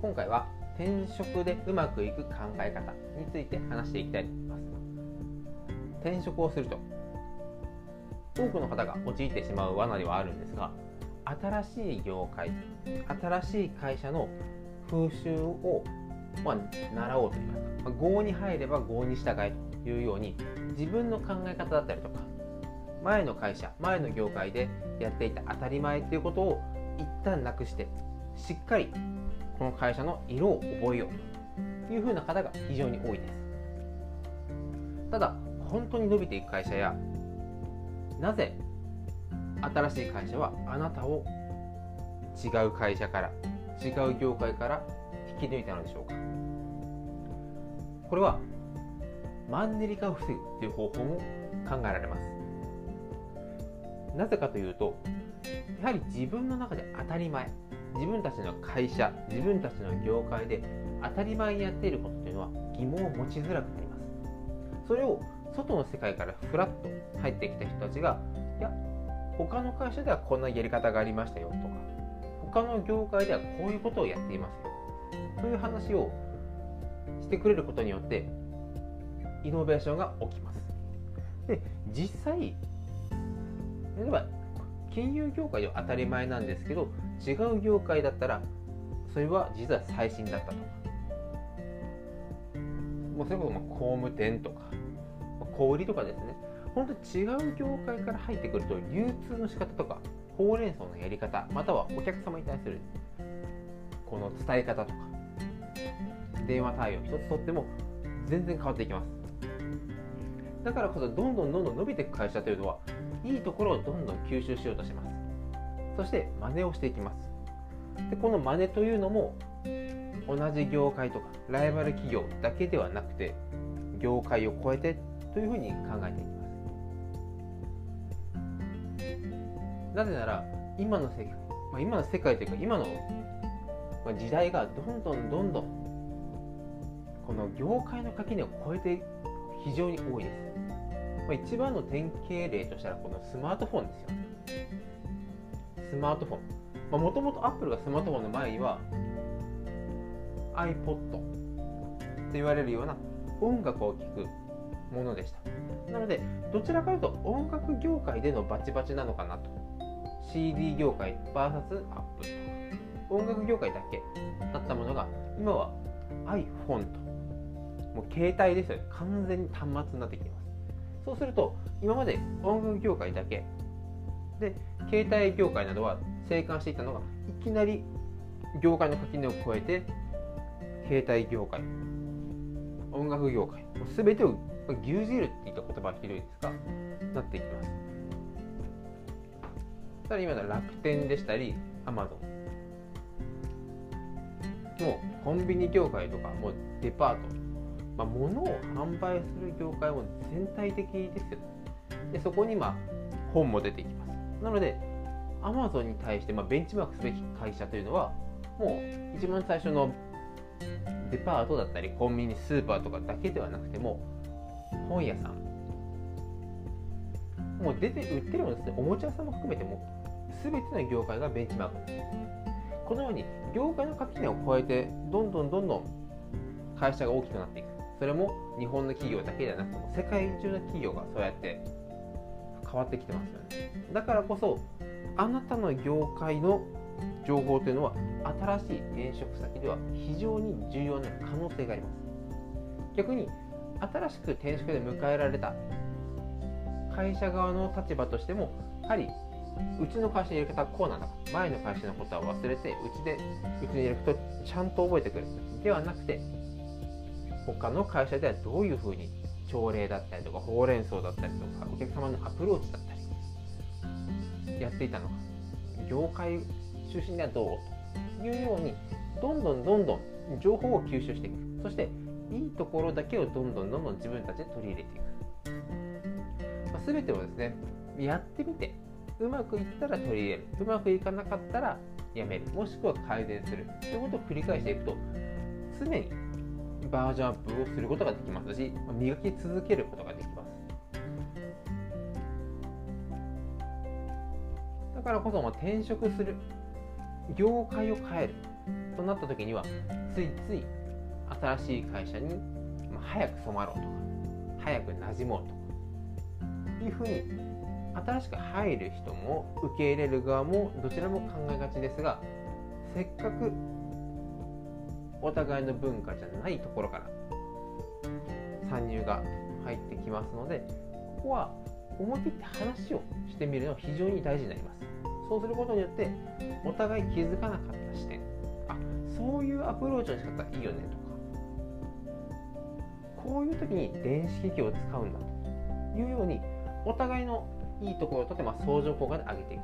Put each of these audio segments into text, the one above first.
今回は転職でうまくいく考え方について話していきたいと思います転職をすると多くの方が陥ってしまう罠ではあるんですが新しい業界新しい会社の風習を、まあ、習おうといいますか、まあ、合に入れば合に従えというように自分の考え方だったりとか前の会社前の業界でやっていた当たり前っていうことを一旦なくしてしっかりこの会社の色を覚えようというふうな方が非常に多いです。ただ本当に伸びていく会社やなぜ新しい会社はあなたを違う会社から違う業界から引き抜いたのでしょうか。これはマンネリ化を防ぐという方法も考えられます。なぜかというとやはり自分の中で当たり前。自分たちの会社自分たちの業界で当たり前にやっていることというのは疑問を持ちづらくなります。それを外の世界からフラッと入ってきた人たちがいや他の会社ではこんなやり方がありましたよとか他の業界ではこういうことをやっていますよ。という話をしてくれることによってイノベーションが起きます。で実際例えば金融業界では当たり前なんですけど違う業界だったらそれは実は最新だったと。かもうそれこそ工務店とか小売とかですね。本当違う業界から入ってくると流通の仕方とかほうれん草のやり方またはお客様に対するこの伝え方とか電話対応一つとっても全然変わっていきます。だからこそどんどんどんどん伸びていく会社というのはいいところをどんどん吸収しようとします。そして真似をしていきます。でこの真似というのも同じ業界とかライバル企業だけではなくて業界を超えてというふうに考えていきます。なぜなら今の世界、まあ、今の世界というか今の時代がどんどんどんどんこの業界の垣根を超えて非常に多いです、まあ、一番の典型例としたらこのスマートフォンですよ。スマートフォン。もともとアップルがスマートフォンの前には iPod と言われるような音楽を聴くものでした。なのでどちらかというと音楽業界でのバチバチなのかなと。CD 業界 VS アップルと音楽業界だけだったものが今は iPhone と。もう携帯ですよね。完全に端末になってきています。そうすると今まで音楽業界だけで携帯業界などは生還していたのがいきなり業界の垣根を越えて携帯業界音楽業界全てを牛耳るって言った言葉はひどいですかなっていきます。さらに今の楽天でしたりアマゾンもうコンビニ業界とかもうデパート、まあ、物を販売する業界も全体的ですよでそこにまあ本も出てきます。なのでアマゾンに対してまあベンチマークすべき会社というのはもう一番最初のデパートだったりコンビニスーパーとかだけではなくても本屋さん。もう出て売ってるものですね。おもちゃ屋さんも含めても全ての業界がベンチマーク。このように業界の垣根を越えてどんどんどんどん会社が大きくなっていく。それも日本の企業だけではなくても世界中の企業がそうやって変わってきてますよね。だからこそあなたの業界の情報というのは新しい転職先では非常に重要な可能性があります。逆に新しく転職で迎えられた会社側の立場としてもやはりうちの会社のやり方はこうなんだ前の会社のことは忘れてうちでうちのやり方ちゃんと覚えてくる。ではなくて他の会社ではどういうふうに朝礼だったりとかほうれん草だったりとかお客様のアプローチだったりやっていたのか。業界中心ではどうというようにどんどんどんどん情報を吸収していく。そしていいところだけをどんどんどんどん自分たちで取り入れていく、まあ、全てをですねやってみてうまくいったら取り入れる。うまくいかなかったらやめる。もしくは改善する。ということを繰り返していくと常にバージョンアップをすることができますし磨き続けることができます。だからこそまあ転職する業界を変える。となった時にはついつい新しい会社に早く染まろうとか早く馴染もうとかいうふうに新しく入る人も受け入れる側もどちらも考えがちですがせっかくお互いの文化じゃないところから参入が入ってきますのでここは思い切って話をしてみるのは非常に大事になります。そうすることによってお互い気づかなかった視点あそういうアプローチの仕方いいよねとかこういう時に電子機器を使うんだというようにお互いのいいところをとってまあ相乗効果で上げていく。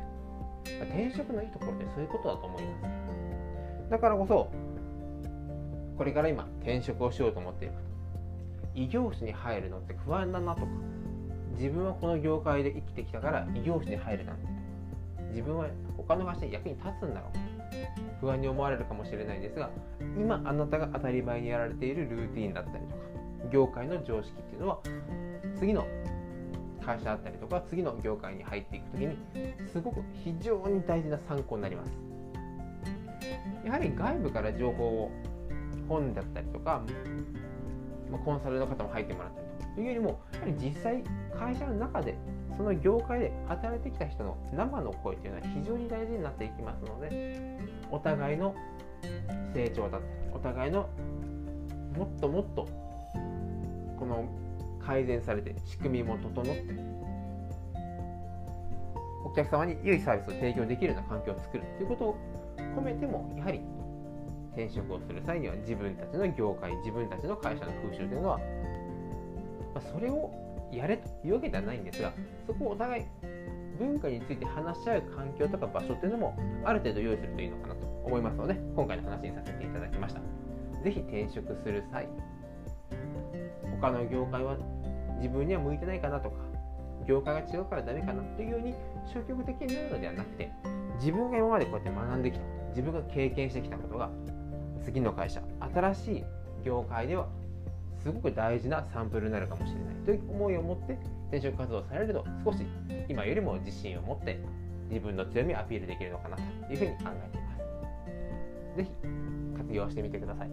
転職のいいところってそういうことだと思います。だからこそこれから今転職をしようと思っている方異業種に入るのって不安だなとか自分はこの業界で生きてきたから異業種に入るなんて自分は他の会社に役に立つんだろうか不安に思われるかもしれないですが今あなたが当たり前にやられているルーティンだったりとか業界の常識っていうのは次の会社だったりとか次の業界に入っていく時にすごく非常に大事な参考になります。やはり外部から情報を本だったりとか、まあ、コンサルの方も入ってもらったりとかというよりもやはり実際会社の中でその業界で働いてきた人の生の声というのは非常に大事になっていきますのでお互いの成長だったりお互いのもっともっとこの改善されて仕組みも整ってお客様に良いサービスを提供できるような環境を作るということを込めてもやはり転職をする際には自分たちの業界自分たちの会社の風習というのは、まそれをやれというわけではないんですがそこをお互い文化について話し合う環境とか場所っていうのもある程度用意するといいのかなと思いますので今回の話にさせていただきました。是非転職する際他の業界は自分には向いてないかなとか業界が違うからダメかなというように消極的になるのではなくて自分が今までこうやって学んできた自分が経験してきたことが次の会社新しい業界ではすごく大事なサンプルになるかもしれないという思いを持って転職活動されると少し今よりも自信を持って自分の強みをアピールできるのかなというふうに考えています。ぜひ活用してみてください。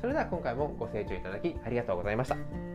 それでは今回もご清聴いただきありがとうございました。